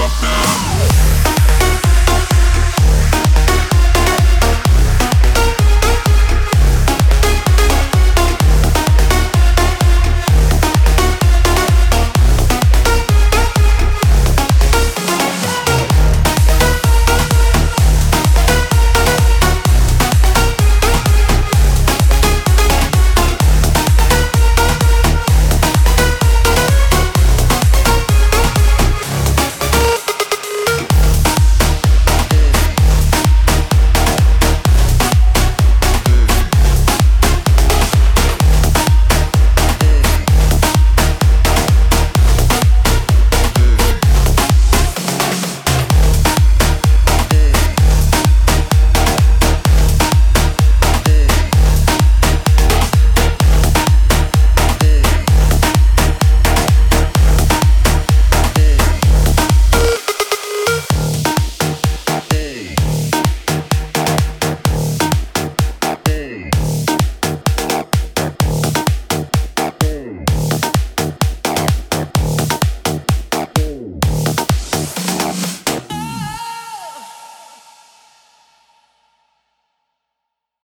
up now.